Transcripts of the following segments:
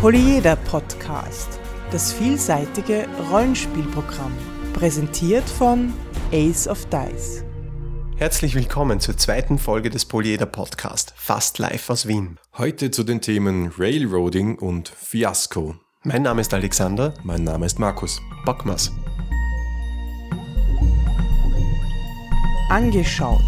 Polyeder Podcast, das vielseitige Rollenspielprogramm, präsentiert von Ace of Dice. Herzlich willkommen zur zweiten Folge des Polyeder Podcast, fast live aus Wien. Heute zu den Themen Railroading und Fiasco. Mein Name ist Alexander. Mein Name ist Markus. Bockmas. Angeschaut.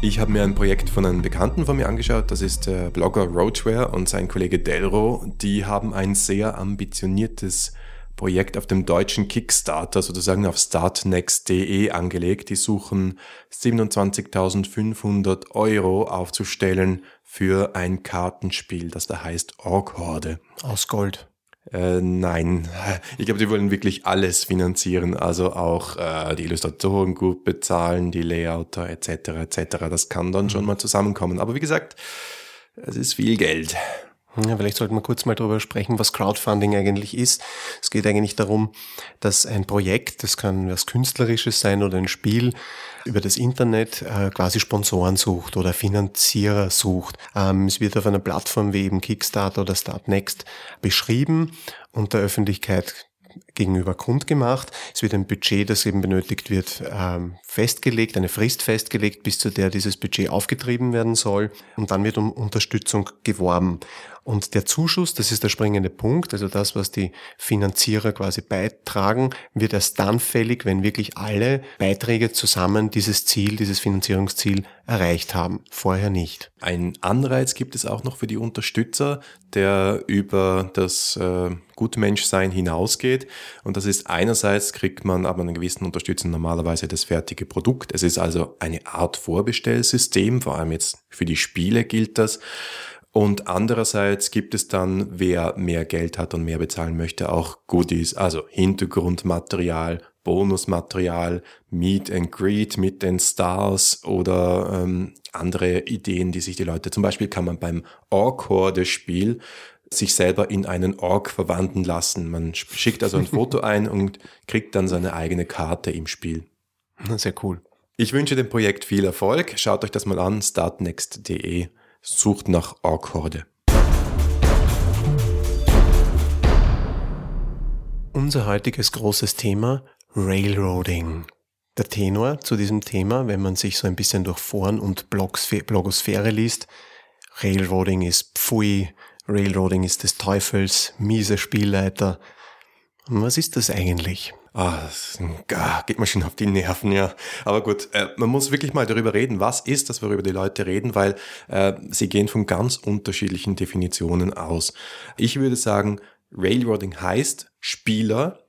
Ich habe mir ein Projekt von einem Bekannten von mir angeschaut, das ist der Blogger Roachware und sein Kollege Delro. Die haben ein sehr ambitioniertes Projekt auf dem deutschen Kickstarter, sozusagen auf startnext.de angelegt. Die suchen 27.500 Euro aufzustellen für ein Kartenspiel, das da heißt Ork Horde. Aus Gold. Äh, nein, ich glaube, die wollen wirklich alles finanzieren, also auch äh, die Illustratoren gut bezahlen, die Layouter etc. etc. Das kann dann schon mal zusammenkommen. Aber wie gesagt, es ist viel Geld. Ja, vielleicht sollten wir kurz mal darüber sprechen, was Crowdfunding eigentlich ist. Es geht eigentlich darum, dass ein Projekt, das kann was Künstlerisches sein oder ein Spiel, über das Internet äh, quasi Sponsoren sucht oder Finanzierer sucht. Ähm, es wird auf einer Plattform wie eben Kickstarter oder Startnext beschrieben und der Öffentlichkeit gegenüber kundgemacht. Es wird ein Budget, das eben benötigt wird, ähm, festgelegt, eine Frist festgelegt, bis zu der dieses Budget aufgetrieben werden soll. Und dann wird um Unterstützung geworben. Und der Zuschuss, das ist der springende Punkt, also das, was die Finanzierer quasi beitragen, wird erst dann fällig, wenn wirklich alle Beiträge zusammen dieses Ziel, dieses Finanzierungsziel erreicht haben. Vorher nicht. Ein Anreiz gibt es auch noch für die Unterstützer, der über das äh, Gutmenschsein hinausgeht. Und das ist einerseits kriegt man aber einen gewissen Unterstützung normalerweise das fertige Produkt. Es ist also eine Art Vorbestellsystem, vor allem jetzt für die Spiele gilt das. Und andererseits gibt es dann, wer mehr Geld hat und mehr bezahlen möchte, auch Goodies, also Hintergrundmaterial, Bonusmaterial, Meet and Greet mit den Stars oder ähm, andere Ideen, die sich die Leute, zum Beispiel kann man beim Ork-Horde-Spiel sich selber in einen Ork verwandeln lassen. Man schickt also ein Foto ein und kriegt dann seine eigene Karte im Spiel. Sehr cool. Ich wünsche dem Projekt viel Erfolg. Schaut euch das mal an, startnext.de sucht nach Ork-Horde. Unser heutiges großes Thema Railroading. Der Tenor zu diesem Thema, wenn man sich so ein bisschen durch Foren und Blogosphäre liest, Railroading ist Pfui, Railroading ist des Teufels, miese Spielleiter. Was ist das eigentlich? Ah, das geht mir schon auf die Nerven, ja. Aber gut, äh, man muss wirklich mal darüber reden, was ist das, worüber die Leute reden, weil äh, sie gehen von ganz unterschiedlichen Definitionen aus. Ich würde sagen, Railroading heißt, Spieler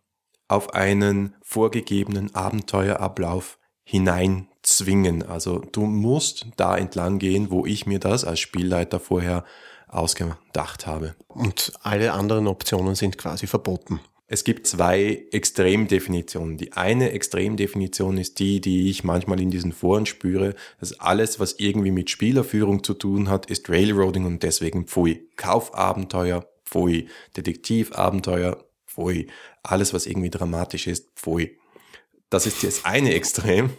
auf einen vorgegebenen Abenteuerablauf hineinzwingen. Also du musst da entlang gehen, wo ich mir das als Spielleiter vorher ausgedacht habe. Und alle anderen Optionen sind quasi verboten. Es gibt zwei Extremdefinitionen. Die eine Extremdefinition ist die, die ich manchmal in diesen Foren spüre, dass alles, was irgendwie mit Spielerführung zu tun hat, ist Railroading und deswegen Pfui. Kaufabenteuer, Pfui. Detektivabenteuer, Pfui. Alles, was irgendwie dramatisch ist, Pfui. Das ist das eine Extrem.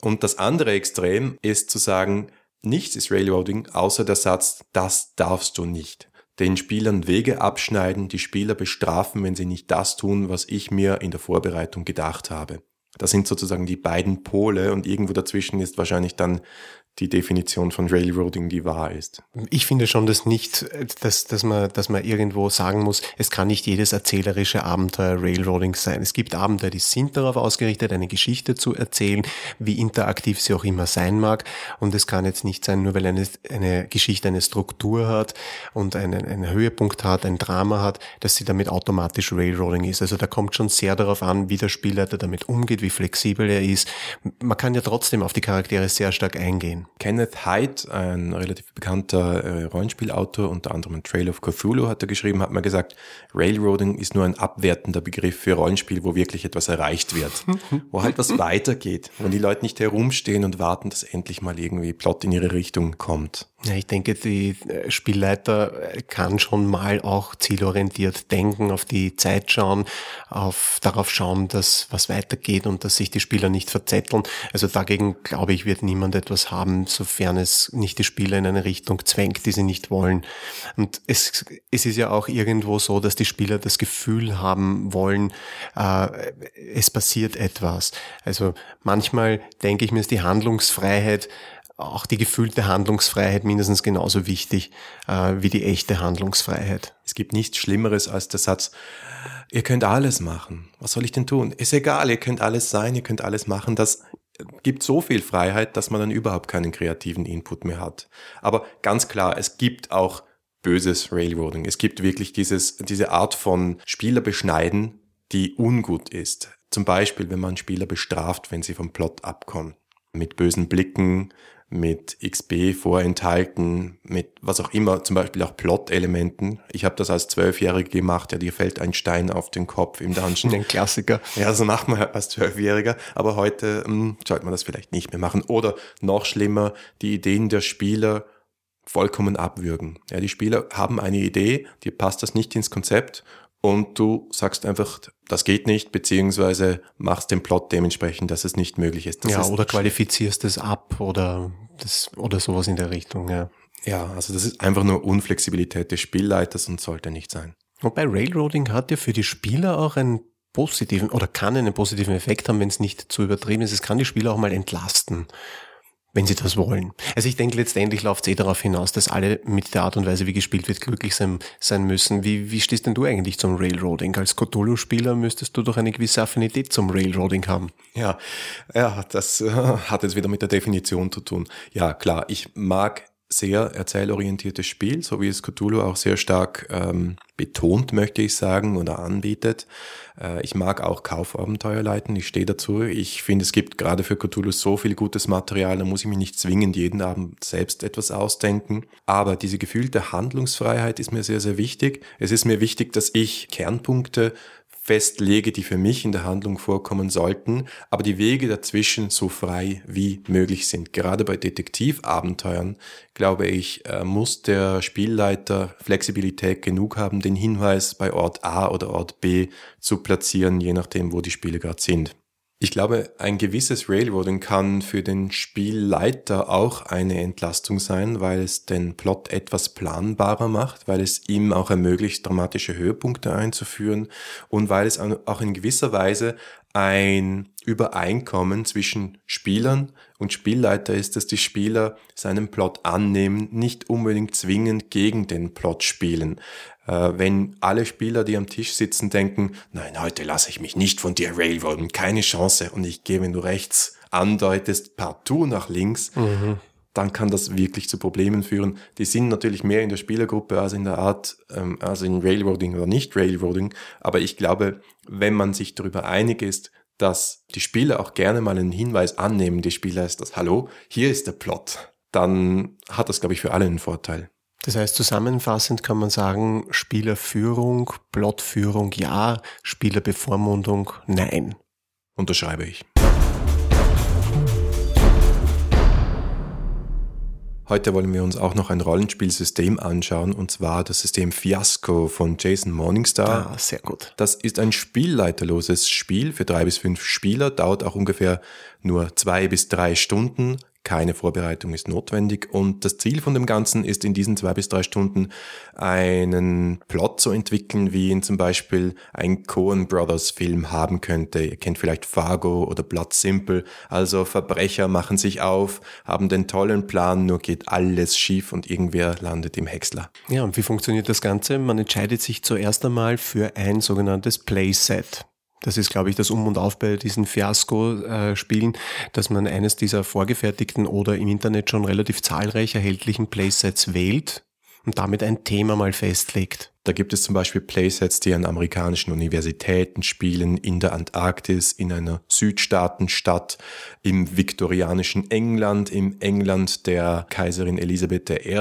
Und das andere Extrem ist zu sagen, nichts ist Railroading, außer der Satz, das darfst du nicht den Spielern Wege abschneiden, die Spieler bestrafen, wenn sie nicht das tun, was ich mir in der Vorbereitung gedacht habe. Das sind sozusagen die beiden Pole und irgendwo dazwischen ist wahrscheinlich dann die Definition von Railroading, die wahr ist. Ich finde schon, dass nicht, dass, dass, man, dass man irgendwo sagen muss, es kann nicht jedes erzählerische Abenteuer Railroading sein. Es gibt Abenteuer, die sind darauf ausgerichtet, eine Geschichte zu erzählen, wie interaktiv sie auch immer sein mag. Und es kann jetzt nicht sein, nur weil eine, eine Geschichte eine Struktur hat und einen, einen Höhepunkt hat, ein Drama hat, dass sie damit automatisch Railroading ist. Also da kommt schon sehr darauf an, wie der Spielleiter damit umgeht, wie flexibel er ist. Man kann ja trotzdem auf die Charaktere sehr stark eingehen. Kenneth Hyde, ein relativ bekannter äh, Rollenspielautor, unter anderem Trail of Cthulhu hat er geschrieben, hat mal gesagt, Railroading ist nur ein abwertender Begriff für Rollenspiel, wo wirklich etwas erreicht wird, wo halt was weitergeht, wenn die Leute nicht herumstehen und warten, dass endlich mal irgendwie Plot in ihre Richtung kommt. Ja, ich denke, die äh, Spielleiter äh, kann schon mal auch zielorientiert denken, auf die Zeit schauen, auf darauf schauen, dass was weitergeht und dass sich die Spieler nicht verzetteln. Also dagegen, glaube ich, wird niemand etwas haben sofern es nicht die Spieler in eine Richtung zwängt, die sie nicht wollen. Und es, es ist ja auch irgendwo so, dass die Spieler das Gefühl haben wollen, äh, es passiert etwas. Also manchmal denke ich mir, ist die Handlungsfreiheit auch die gefühlte Handlungsfreiheit mindestens genauso wichtig äh, wie die echte Handlungsfreiheit. Es gibt nichts Schlimmeres als der Satz, ihr könnt alles machen. Was soll ich denn tun? Ist egal, ihr könnt alles sein, ihr könnt alles machen. Das gibt so viel Freiheit, dass man dann überhaupt keinen kreativen Input mehr hat. Aber ganz klar, es gibt auch böses Railroading. Es gibt wirklich dieses, diese Art von Spieler beschneiden, die ungut ist. Zum Beispiel, wenn man Spieler bestraft, wenn sie vom Plot abkommen. Mit bösen Blicken, mit XB vorenthalten, mit was auch immer, zum Beispiel auch Plot-Elementen. Ich habe das als Zwölfjähriger gemacht, ja, dir fällt ein Stein auf den Kopf im Dungeon. Ein Klassiker. Ja, so macht man als Zwölfjähriger, aber heute hm, sollte man das vielleicht nicht mehr machen. Oder noch schlimmer, die Ideen der Spieler vollkommen abwürgen. Ja, die Spieler haben eine Idee, dir passt das nicht ins Konzept und du sagst einfach, das geht nicht, beziehungsweise machst den Plot dementsprechend, dass es nicht möglich ist. Das ja, ist oder qualifizierst es ab oder das oder sowas in der Richtung, ja. Ja, also das ist einfach nur Unflexibilität des Spielleiters und sollte nicht sein. Wobei Railroading hat ja für die Spieler auch einen positiven oder kann einen positiven Effekt haben, wenn es nicht zu übertrieben ist. Es kann die Spieler auch mal entlasten wenn sie das wollen. Also ich denke, letztendlich läuft es eh darauf hinaus, dass alle mit der Art und Weise, wie gespielt wird, glücklich sein, sein müssen. Wie, wie stehst denn du eigentlich zum Railroading? Als Cthulhu-Spieler müsstest du doch eine gewisse Affinität zum Railroading haben. Ja, ja, das äh, hat jetzt wieder mit der Definition zu tun. Ja, klar, ich mag sehr erzählorientiertes Spiel, so wie es Cthulhu auch sehr stark ähm, betont, möchte ich sagen, oder anbietet. Äh, ich mag auch Kaufabenteuer leiten, ich stehe dazu. Ich finde, es gibt gerade für Cthulhu so viel gutes Material, da muss ich mich nicht zwingend jeden Abend selbst etwas ausdenken. Aber diese gefühlte Handlungsfreiheit ist mir sehr, sehr wichtig. Es ist mir wichtig, dass ich Kernpunkte festlege, die für mich in der Handlung vorkommen sollten, aber die Wege dazwischen so frei wie möglich sind. Gerade bei Detektivabenteuern, glaube ich, äh, muss der Spielleiter Flexibilität genug haben, den Hinweis bei Ort A oder Ort B zu platzieren, je nachdem, wo die Spiele gerade sind. Ich glaube, ein gewisses Railroading kann für den Spielleiter auch eine Entlastung sein, weil es den Plot etwas planbarer macht, weil es ihm auch ermöglicht, dramatische Höhepunkte einzuführen und weil es auch in gewisser Weise ein Übereinkommen zwischen Spielern und Spielleiter ist, dass die Spieler seinen Plot annehmen, nicht unbedingt zwingend gegen den Plot spielen. Äh, wenn alle Spieler, die am Tisch sitzen, denken, nein, heute lasse ich mich nicht von dir railroaden, keine Chance, und ich gehe, wenn du rechts andeutest, partout nach links, mhm. dann kann das wirklich zu Problemen führen. Die sind natürlich mehr in der Spielergruppe als in der Art, ähm, also in Railroading oder nicht Railroading, aber ich glaube, wenn man sich darüber einig ist, dass die Spieler auch gerne mal einen Hinweis annehmen, die Spieler ist das, hallo, hier ist der Plot, dann hat das, glaube ich, für alle einen Vorteil. Das heißt, zusammenfassend kann man sagen, Spielerführung, Plotführung ja, Spielerbevormundung nein. Unterschreibe ich. Heute wollen wir uns auch noch ein Rollenspielsystem anschauen, und zwar das System Fiasco von Jason Morningstar. Ah, sehr gut. Das ist ein spielleiterloses Spiel für drei bis fünf Spieler, dauert auch ungefähr nur zwei bis drei Stunden, keine Vorbereitung ist notwendig und das Ziel von dem Ganzen ist in diesen zwei bis drei Stunden einen Plot zu entwickeln, wie ihn zum Beispiel ein Coen Brothers Film haben könnte. Ihr kennt vielleicht Fargo oder Blood Simple. Also Verbrecher machen sich auf, haben den tollen Plan, nur geht alles schief und irgendwer landet im Häcksler. Ja, und wie funktioniert das Ganze? Man entscheidet sich zuerst einmal für ein sogenanntes Playset. Das ist, glaube ich, das Um und Auf bei diesen Fiasco-Spielen, dass man eines dieser vorgefertigten oder im Internet schon relativ zahlreich erhältlichen Playsets wählt und damit ein Thema mal festlegt. Da gibt es zum Beispiel Playsets, die an amerikanischen Universitäten spielen, in der Antarktis, in einer Südstaatenstadt, im viktorianischen England, im England der Kaiserin Elisabeth I.,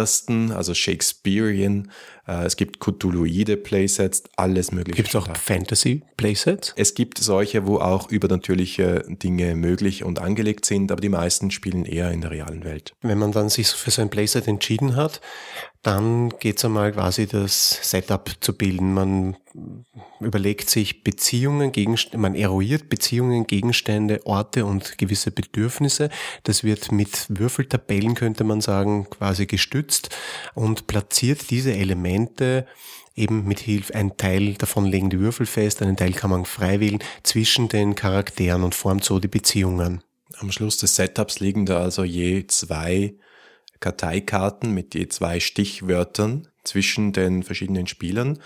also Shakespearean. Äh, es gibt Cthulhuide Playsets, alles mögliche. Gibt es auch Fantasy Playsets? Es gibt solche, wo auch übernatürliche Dinge möglich und angelegt sind, aber die meisten spielen eher in der realen Welt. Wenn man dann sich für so ein Playset entschieden hat, dann geht's einmal quasi das Setup abzubilden. Man überlegt sich Beziehungen, Gegenstände, man eruiert Beziehungen, Gegenstände, Orte und gewisse Bedürfnisse. Das wird mit Würfeltabellen, könnte man sagen, quasi gestützt und platziert diese Elemente eben mit Hilfe, ein Teil davon legen die Würfel fest, einen Teil kann man frei wählen zwischen den Charakteren und formt so die Beziehungen. Am Schluss des Setups liegen da also je zwei Karteikarten mit je zwei Stichwörtern zwischen den verschiedenen Spielern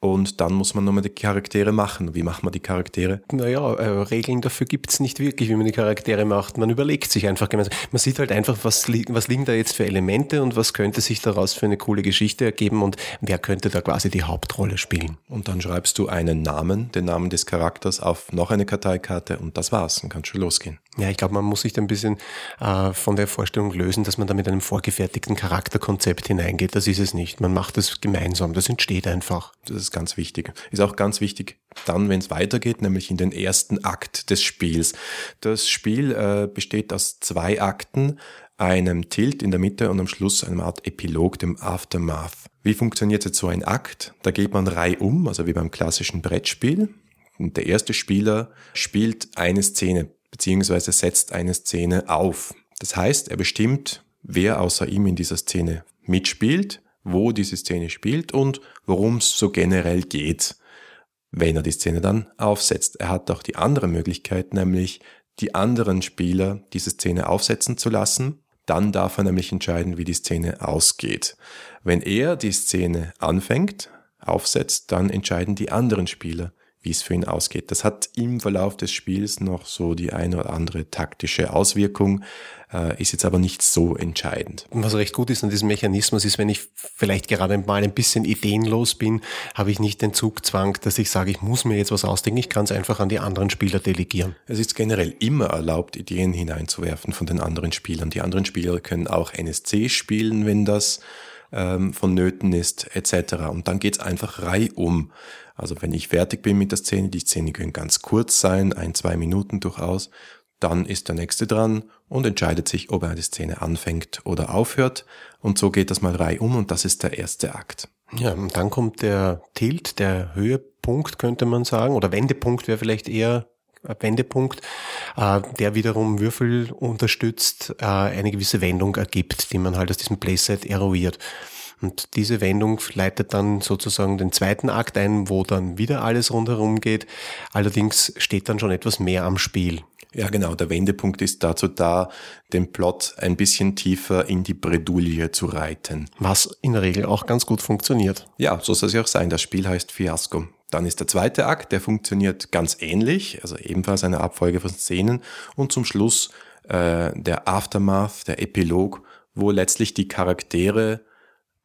und dann muss man nochmal die Charaktere machen. Wie macht man die Charaktere? Naja, äh, Regeln dafür gibt's nicht wirklich, wie man die Charaktere macht. Man überlegt sich einfach gemeinsam. Man sieht halt einfach, was, li was liegen da jetzt für Elemente und was könnte sich daraus für eine coole Geschichte ergeben und wer könnte da quasi die Hauptrolle spielen. Und dann schreibst du einen Namen, den Namen des Charakters auf noch eine Karteikarte und das war's. Dann kann schon losgehen. Ja, ich glaube, man muss sich da ein bisschen äh, von der Vorstellung lösen, dass man da mit einem vorgefertigten Charakterkonzept hineingeht. Das ist es nicht. Man macht das gemeinsam. Das entsteht einfach. Das ist ganz wichtig. Ist auch ganz wichtig dann, wenn es weitergeht, nämlich in den ersten Akt des Spiels. Das Spiel äh, besteht aus zwei Akten, einem Tilt in der Mitte und am Schluss einem Art Epilog, dem Aftermath. Wie funktioniert jetzt so ein Akt? Da geht man reihum, also wie beim klassischen Brettspiel. Und der erste Spieler spielt eine Szene beziehungsweise setzt eine Szene auf. Das heißt, er bestimmt, wer außer ihm in dieser Szene mitspielt, wo diese Szene spielt und worum es so generell geht, wenn er die Szene dann aufsetzt. Er hat auch die andere Möglichkeit, nämlich die anderen Spieler diese Szene aufsetzen zu lassen. Dann darf er nämlich entscheiden, wie die Szene ausgeht. Wenn er die Szene anfängt, aufsetzt, dann entscheiden die anderen Spieler, wie es für ihn ausgeht. Das hat im Verlauf des Spiels noch so die eine oder andere taktische Auswirkung, äh, ist jetzt aber nicht so entscheidend. Was recht gut ist an diesem Mechanismus ist, wenn ich vielleicht gerade mal ein bisschen ideenlos bin, habe ich nicht den Zugzwang, dass ich sage, ich muss mir jetzt was ausdenken, ich kann es einfach an die anderen Spieler delegieren. Es ist generell immer erlaubt, Ideen hineinzuwerfen von den anderen Spielern. Die anderen Spieler können auch NSC spielen, wenn das ähm, vonnöten ist, etc. Und dann geht's einfach reihum. Also wenn ich fertig bin mit der Szene, die Szene können ganz kurz sein, ein, zwei Minuten durchaus, dann ist der nächste dran und entscheidet sich, ob er die Szene anfängt oder aufhört. Und so geht das mal reihum und das ist der erste Akt. Ja, und dann kommt der Tilt, der Höhepunkt könnte man sagen, oder Wendepunkt wäre vielleicht eher Wendepunkt, äh, der wiederum Würfel unterstützt, äh, eine gewisse Wendung ergibt, die man halt aus diesem Playset eruiert. Und diese Wendung leitet dann sozusagen den zweiten Akt ein, wo dann wieder alles rundherum geht. Allerdings steht dann schon etwas mehr am Spiel. Ja, genau. Der Wendepunkt ist dazu da, den Plot ein bisschen tiefer in die Bredouille zu reiten. Was in der Regel auch ganz gut funktioniert. Ja, so soll es ja auch sein. Das Spiel heißt Fiasco. Dann ist der zweite Akt, der funktioniert ganz ähnlich, also ebenfalls eine Abfolge von Szenen. Und zum Schluss äh, der Aftermath, der Epilog, wo letztlich die Charaktere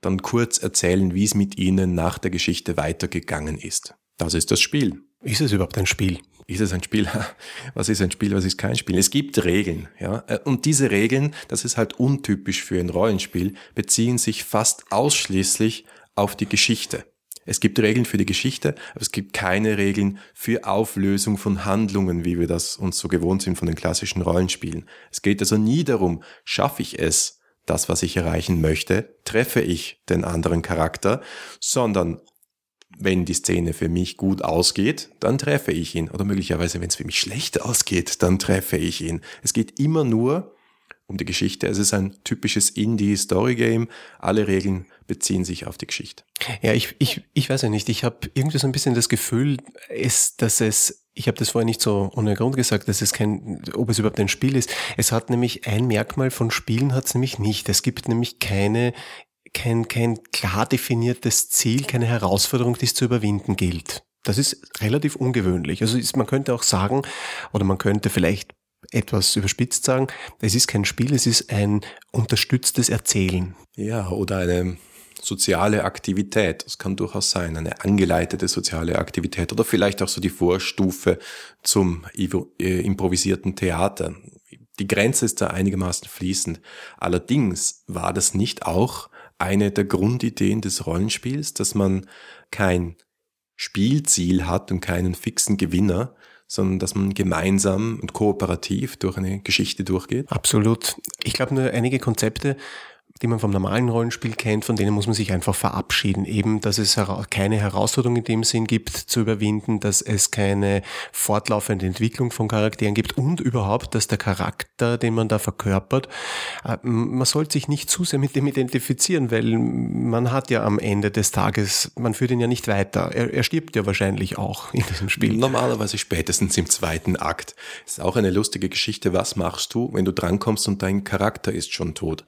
dann kurz erzählen, wie es mit ihnen nach der Geschichte weitergegangen ist. Das ist das Spiel. Ist es überhaupt ein Spiel? Ist es ein Spiel? Was ist ein Spiel? Was ist kein Spiel? Es gibt Regeln, ja. Und diese Regeln, das ist halt untypisch für ein Rollenspiel, beziehen sich fast ausschließlich auf die Geschichte. Es gibt Regeln für die Geschichte, aber es gibt keine Regeln für Auflösung von Handlungen, wie wir das uns so gewohnt sind von den klassischen Rollenspielen. Es geht also nie darum, schaffe ich es, das, was ich erreichen möchte, treffe ich den anderen Charakter, sondern wenn die Szene für mich gut ausgeht, dann treffe ich ihn. Oder möglicherweise, wenn es für mich schlecht ausgeht, dann treffe ich ihn. Es geht immer nur um die Geschichte. Es ist ein typisches Indie-Story-Game. Alle Regeln beziehen sich auf die Geschichte. Ja, ich, ich, ich weiß ja nicht. Ich habe irgendwie so ein bisschen das Gefühl, ist, dass es ich habe das vorher nicht so ohne Grund gesagt, dass es kein, ob es überhaupt ein Spiel ist. Es hat nämlich ein Merkmal von Spielen hat es nämlich nicht. Es gibt nämlich keine, kein, kein klar definiertes Ziel, keine Herausforderung, die es zu überwinden gilt. Das ist relativ ungewöhnlich. Also ist, man könnte auch sagen, oder man könnte vielleicht etwas überspitzt sagen, es ist kein Spiel, es ist ein unterstütztes Erzählen. Ja, oder eine soziale Aktivität. Das kann durchaus sein, eine angeleitete soziale Aktivität oder vielleicht auch so die Vorstufe zum äh, improvisierten Theater. Die Grenze ist da einigermaßen fließend. Allerdings war das nicht auch eine der Grundideen des Rollenspiels, dass man kein Spielziel hat und keinen fixen Gewinner, sondern dass man gemeinsam und kooperativ durch eine Geschichte durchgeht? Absolut. Ich glaube nur einige Konzepte die man vom normalen Rollenspiel kennt, von denen muss man sich einfach verabschieden. Eben, dass es keine Herausforderung in dem Sinn gibt zu überwinden, dass es keine fortlaufende Entwicklung von Charakteren gibt und überhaupt, dass der Charakter, den man da verkörpert, äh, man sollte sich nicht zu sehr mit dem identifizieren, weil man hat ja am Ende des Tages, man führt ihn ja nicht weiter. Er, er stirbt ja wahrscheinlich auch in diesem Spiel. Normalerweise spätestens im zweiten Akt. Ist auch eine lustige Geschichte. Was machst du, wenn du drankommst und dein Charakter ist schon tot?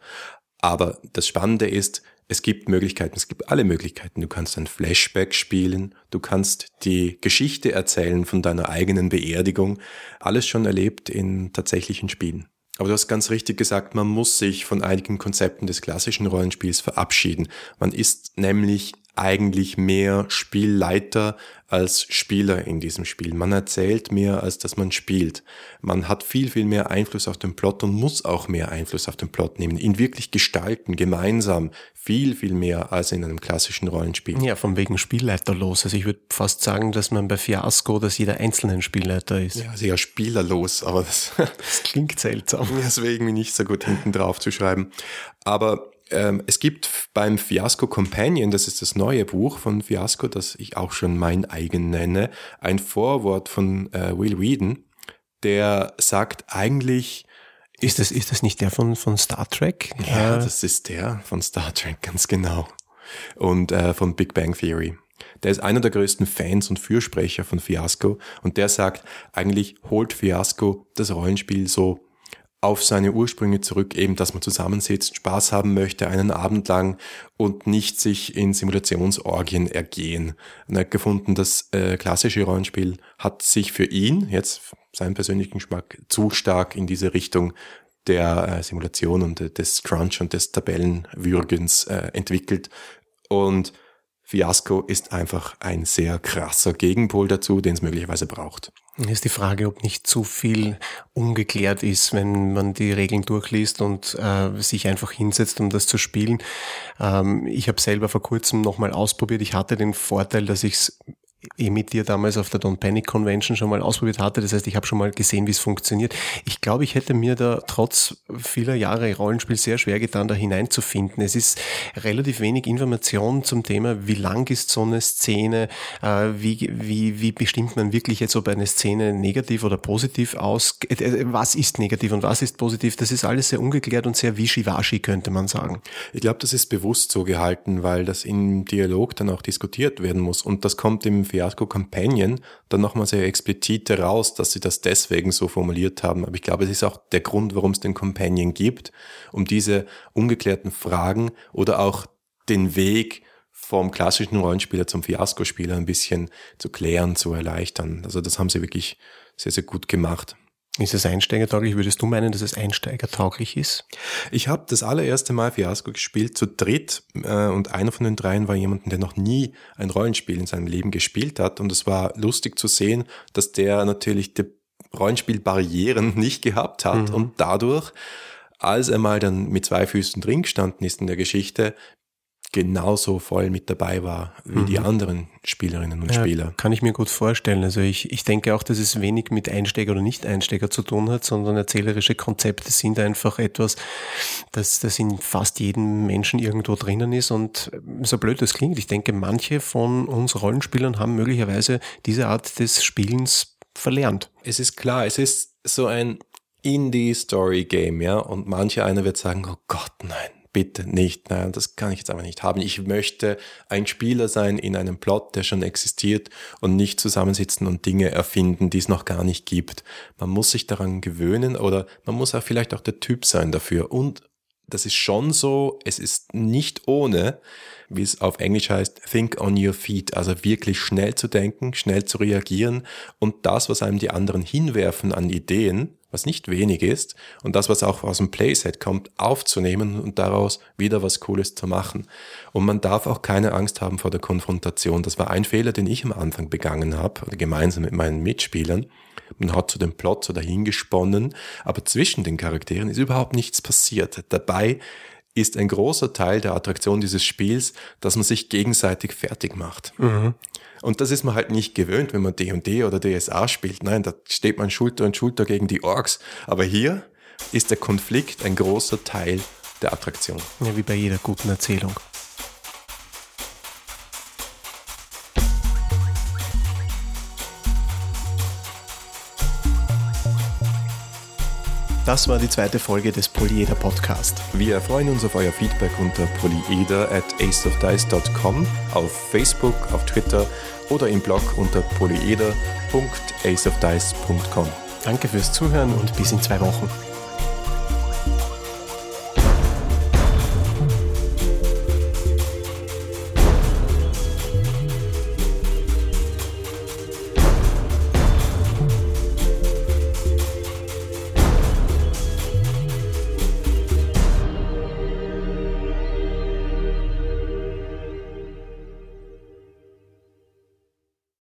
Aber das Spannende ist, es gibt Möglichkeiten, es gibt alle Möglichkeiten. Du kannst ein Flashback spielen, du kannst die Geschichte erzählen von deiner eigenen Beerdigung. Alles schon erlebt in tatsächlichen Spielen. Aber du hast ganz richtig gesagt, man muss sich von einigen Konzepten des klassischen Rollenspiels verabschieden. Man ist nämlich eigentlich mehr Spielleiter als Spieler in diesem Spiel. Man erzählt mehr, als dass man spielt. Man hat viel, viel mehr Einfluss auf den Plot und muss auch mehr Einfluss auf den Plot nehmen. Ihn wirklich gestalten, gemeinsam. Viel, viel mehr als in einem klassischen Rollenspiel. Ja, von wegen Spielleiter los. Also ich würde fast sagen, dass man bei Fiasco, dass jeder einzelne Spielleiter ist. Ja, sehr spielerlos, aber das, das klingt seltsam. Deswegen nicht so gut hinten drauf zu schreiben. Aber ähm, es gibt beim Fiasco Companion, das ist das neue Buch von Fiasco, das ich auch schon mein eigen nenne, ein Vorwort von äh, Will Whedon, der sagt eigentlich, ist das, ist das nicht der von, von Star Trek? Ja, das ist der von Star Trek, ganz genau. Und äh, von Big Bang Theory. Der ist einer der größten Fans und Fürsprecher von Fiasco und der sagt, eigentlich holt Fiasco das Rollenspiel so auf seine Ursprünge zurück, eben, dass man zusammensitzt, Spaß haben möchte, einen Abend lang und nicht sich in Simulationsorgien ergehen. Und er hat gefunden, das äh, klassische Rollenspiel hat sich für ihn, jetzt seinen persönlichen Geschmack, zu stark in diese Richtung der äh, Simulation und des Crunch und des Tabellenwürgens äh, entwickelt. Und Fiasco ist einfach ein sehr krasser Gegenpol dazu, den es möglicherweise braucht. Ist die Frage, ob nicht zu viel ungeklärt ist, wenn man die Regeln durchliest und äh, sich einfach hinsetzt, um das zu spielen. Ähm, ich habe selber vor kurzem nochmal ausprobiert. Ich hatte den Vorteil, dass ich es eh mit dir damals auf der Don't Panic Convention schon mal ausprobiert hatte. Das heißt, ich habe schon mal gesehen, wie es funktioniert. Ich glaube, ich hätte mir da trotz vieler Jahre Rollenspiel sehr schwer getan, da hineinzufinden. Es ist relativ wenig Information zum Thema, wie lang ist so eine Szene, äh, wie, wie, wie bestimmt man wirklich jetzt, ob eine Szene negativ oder positiv aus, äh, was ist negativ und was ist positiv. Das ist alles sehr ungeklärt und sehr wischiwaschi, könnte man sagen. Ich glaube, das ist bewusst so gehalten, weil das im Dialog dann auch diskutiert werden muss. Und das kommt im Fiasco Companion dann nochmal sehr explizit heraus, dass sie das deswegen so formuliert haben. Aber ich glaube, es ist auch der Grund, warum es den Companion gibt, um diese ungeklärten Fragen oder auch den Weg vom klassischen Rollenspieler zum Fiasco-Spieler ein bisschen zu klären, zu erleichtern. Also das haben sie wirklich sehr, sehr gut gemacht. Ist es einsteigertauglich? Würdest du meinen, dass es einsteigertauglich ist? Ich habe das allererste Mal Fiasco gespielt zu dritt äh, und einer von den dreien war jemand, der noch nie ein Rollenspiel in seinem Leben gespielt hat und es war lustig zu sehen, dass der natürlich die Rollenspielbarrieren nicht gehabt hat mhm. und dadurch als er mal dann mit zwei Füßen drin gestanden ist in der Geschichte, genauso voll mit dabei war wie mhm. die anderen Spielerinnen und ja, Spieler. Kann ich mir gut vorstellen. Also ich, ich denke auch, dass es wenig mit Einsteiger oder Nicht-Einsteiger zu tun hat, sondern erzählerische Konzepte sind einfach etwas, das, das in fast jedem Menschen irgendwo drinnen ist. Und so blöd das klingt, ich denke, manche von uns Rollenspielern haben möglicherweise diese Art des Spielens verlernt. Es ist klar, es ist so ein Indie-Story-Game, ja, und manche einer wird sagen, oh Gott, nein, bitte nicht, nein, das kann ich jetzt aber nicht haben. Ich möchte ein Spieler sein in einem Plot, der schon existiert und nicht zusammensitzen und Dinge erfinden, die es noch gar nicht gibt. Man muss sich daran gewöhnen oder man muss auch vielleicht auch der Typ sein dafür. Und das ist schon so, es ist nicht ohne, wie es auf Englisch heißt, think on your feet, also wirklich schnell zu denken, schnell zu reagieren und das, was einem die anderen hinwerfen an Ideen, was nicht wenig ist, und das, was auch aus dem Playset kommt, aufzunehmen und daraus wieder was Cooles zu machen. Und man darf auch keine Angst haben vor der Konfrontation. Das war ein Fehler, den ich am Anfang begangen habe, gemeinsam mit meinen Mitspielern. Man hat zu dem Plot so dahingesponnen, aber zwischen den Charakteren ist überhaupt nichts passiert. Dabei ist ein großer Teil der Attraktion dieses Spiels, dass man sich gegenseitig fertig macht. Mhm. Und das ist man halt nicht gewöhnt, wenn man D&D oder DSA spielt. Nein, da steht man Schulter und Schulter gegen die Orks. Aber hier ist der Konflikt ein großer Teil der Attraktion. Ja, wie bei jeder guten Erzählung. Das war die zweite Folge des Polyeder Podcast. Wir freuen uns auf euer Feedback unter polyeder at aceofdice.com, auf Facebook, auf Twitter oder im Blog unter polyeder.aceofdice.com. Danke fürs Zuhören und bis in zwei Wochen.